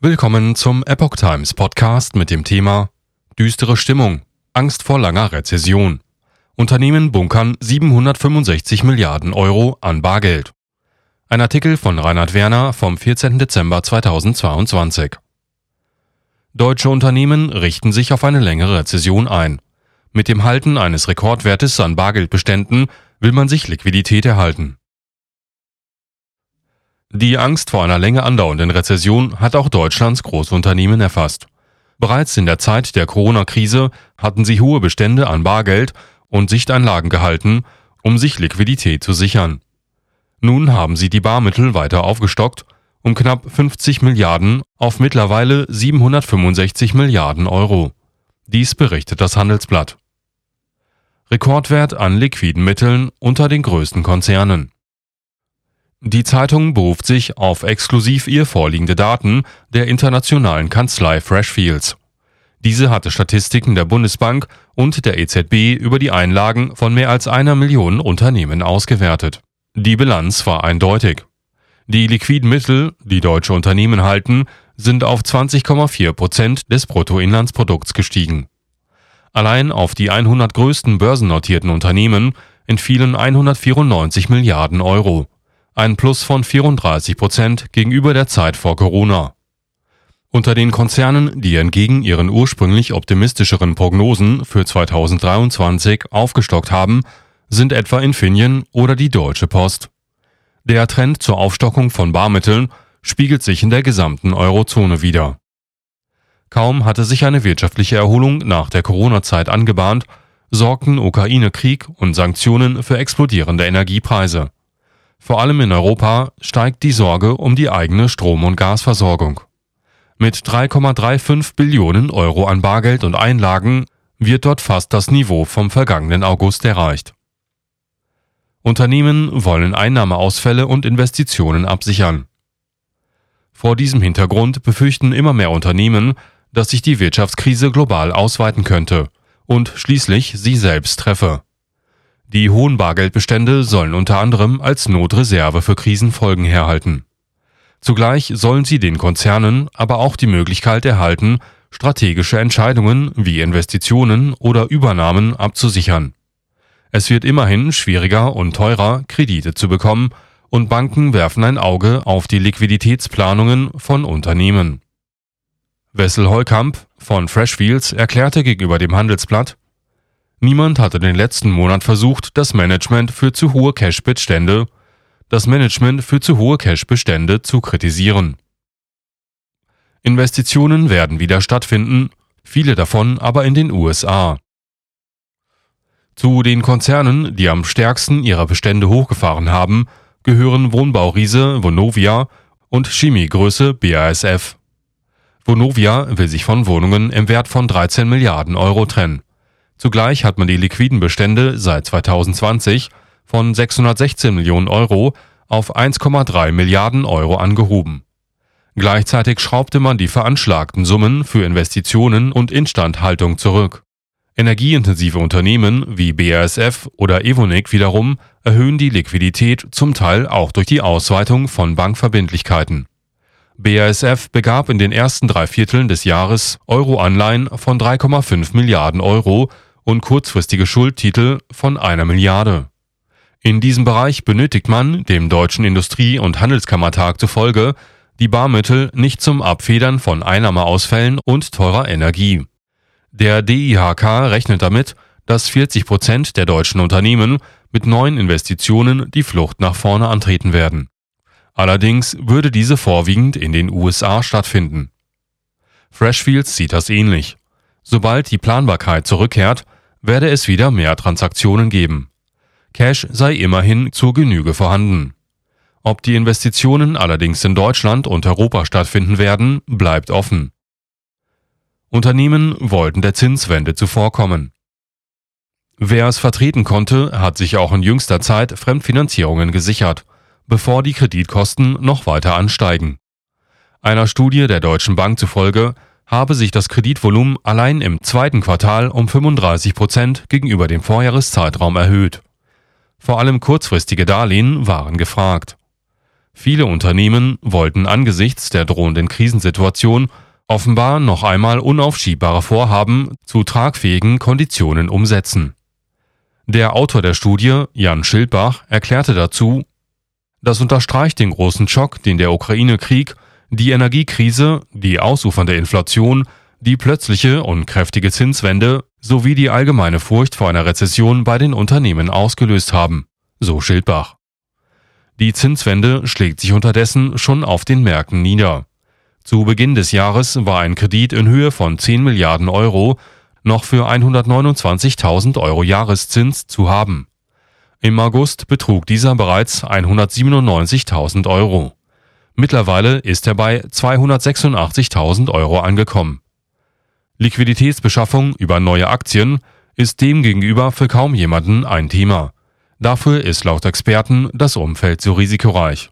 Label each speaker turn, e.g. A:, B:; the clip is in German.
A: Willkommen zum Epoch Times Podcast mit dem Thema Düstere Stimmung, Angst vor langer Rezession. Unternehmen bunkern 765 Milliarden Euro an Bargeld. Ein Artikel von Reinhard Werner vom 14. Dezember 2022. Deutsche Unternehmen richten sich auf eine längere Rezession ein. Mit dem Halten eines Rekordwertes an Bargeldbeständen will man sich Liquidität erhalten. Die Angst vor einer länger andauernden Rezession hat auch Deutschlands Großunternehmen erfasst. Bereits in der Zeit der Corona-Krise hatten sie hohe Bestände an Bargeld und Sichteinlagen gehalten, um sich Liquidität zu sichern. Nun haben sie die Barmittel weiter aufgestockt, um knapp 50 Milliarden auf mittlerweile 765 Milliarden Euro. Dies berichtet das Handelsblatt. Rekordwert an liquiden Mitteln unter den größten Konzernen. Die Zeitung beruft sich auf exklusiv ihr vorliegende Daten der internationalen Kanzlei Freshfields. Diese hatte Statistiken der Bundesbank und der EZB über die Einlagen von mehr als einer Million Unternehmen ausgewertet. Die Bilanz war eindeutig. Die liquiden Mittel, die deutsche Unternehmen halten, sind auf 20,4 Prozent des Bruttoinlandsprodukts gestiegen. Allein auf die 100 größten börsennotierten Unternehmen entfielen 194 Milliarden Euro ein Plus von 34 Prozent gegenüber der Zeit vor Corona. Unter den Konzernen, die entgegen ihren ursprünglich optimistischeren Prognosen für 2023 aufgestockt haben, sind etwa Infineon oder die Deutsche Post. Der Trend zur Aufstockung von Barmitteln spiegelt sich in der gesamten Eurozone wider. Kaum hatte sich eine wirtschaftliche Erholung nach der Corona-Zeit angebahnt, sorgten Ukraine-Krieg und Sanktionen für explodierende Energiepreise. Vor allem in Europa steigt die Sorge um die eigene Strom- und Gasversorgung. Mit 3,35 Billionen Euro an Bargeld und Einlagen wird dort fast das Niveau vom vergangenen August erreicht. Unternehmen wollen Einnahmeausfälle und Investitionen absichern. Vor diesem Hintergrund befürchten immer mehr Unternehmen, dass sich die Wirtschaftskrise global ausweiten könnte und schließlich sie selbst treffe. Die hohen Bargeldbestände sollen unter anderem als Notreserve für Krisenfolgen herhalten. Zugleich sollen sie den Konzernen aber auch die Möglichkeit erhalten, strategische Entscheidungen wie Investitionen oder Übernahmen abzusichern. Es wird immerhin schwieriger und teurer, Kredite zu bekommen, und Banken werfen ein Auge auf die Liquiditätsplanungen von Unternehmen. Wessel Heukamp von Freshfields erklärte gegenüber dem Handelsblatt, Niemand hatte den letzten Monat versucht, das Management für zu hohe Cash-Bestände, das Management für zu hohe Cash-Bestände zu kritisieren. Investitionen werden wieder stattfinden, viele davon aber in den USA. Zu den Konzernen, die am stärksten ihre Bestände hochgefahren haben, gehören Wohnbauriese Vonovia und Chemiegröße BASF. Vonovia will sich von Wohnungen im Wert von 13 Milliarden Euro trennen. Zugleich hat man die liquiden Bestände seit 2020 von 616 Millionen Euro auf 1,3 Milliarden Euro angehoben. Gleichzeitig schraubte man die veranschlagten Summen für Investitionen und Instandhaltung zurück. Energieintensive Unternehmen wie BASF oder Evonik wiederum erhöhen die Liquidität zum Teil auch durch die Ausweitung von Bankverbindlichkeiten. BASF begab in den ersten drei Vierteln des Jahres Euro-Anleihen von 3,5 Milliarden Euro und kurzfristige Schuldtitel von einer Milliarde. In diesem Bereich benötigt man, dem Deutschen Industrie- und Handelskammertag zufolge, die Barmittel nicht zum Abfedern von Einnahmeausfällen und teurer Energie. Der DIHK rechnet damit, dass 40 Prozent der deutschen Unternehmen mit neuen Investitionen die Flucht nach vorne antreten werden. Allerdings würde diese vorwiegend in den USA stattfinden. Freshfields sieht das ähnlich. Sobald die Planbarkeit zurückkehrt, werde es wieder mehr Transaktionen geben. Cash sei immerhin zur Genüge vorhanden. Ob die Investitionen allerdings in Deutschland und Europa stattfinden werden, bleibt offen. Unternehmen wollten der Zinswende zuvorkommen. Wer es vertreten konnte, hat sich auch in jüngster Zeit Fremdfinanzierungen gesichert, bevor die Kreditkosten noch weiter ansteigen. Einer Studie der Deutschen Bank zufolge habe sich das Kreditvolumen allein im zweiten Quartal um 35 Prozent gegenüber dem Vorjahreszeitraum erhöht. Vor allem kurzfristige Darlehen waren gefragt. Viele Unternehmen wollten angesichts der drohenden Krisensituation offenbar noch einmal unaufschiebbare Vorhaben zu tragfähigen Konditionen umsetzen. Der Autor der Studie, Jan Schildbach, erklärte dazu, das unterstreicht den großen Schock, den der Ukraine-Krieg, die Energiekrise, die ausufernde Inflation, die plötzliche und kräftige Zinswende sowie die allgemeine Furcht vor einer Rezession bei den Unternehmen ausgelöst haben, so Schildbach. Die Zinswende schlägt sich unterdessen schon auf den Märkten nieder. Zu Beginn des Jahres war ein Kredit in Höhe von 10 Milliarden Euro noch für 129.000 Euro Jahreszins zu haben. Im August betrug dieser bereits 197.000 Euro. Mittlerweile ist er bei 286.000 Euro angekommen. Liquiditätsbeschaffung über neue Aktien ist demgegenüber für kaum jemanden ein Thema. Dafür ist laut Experten das Umfeld zu risikoreich.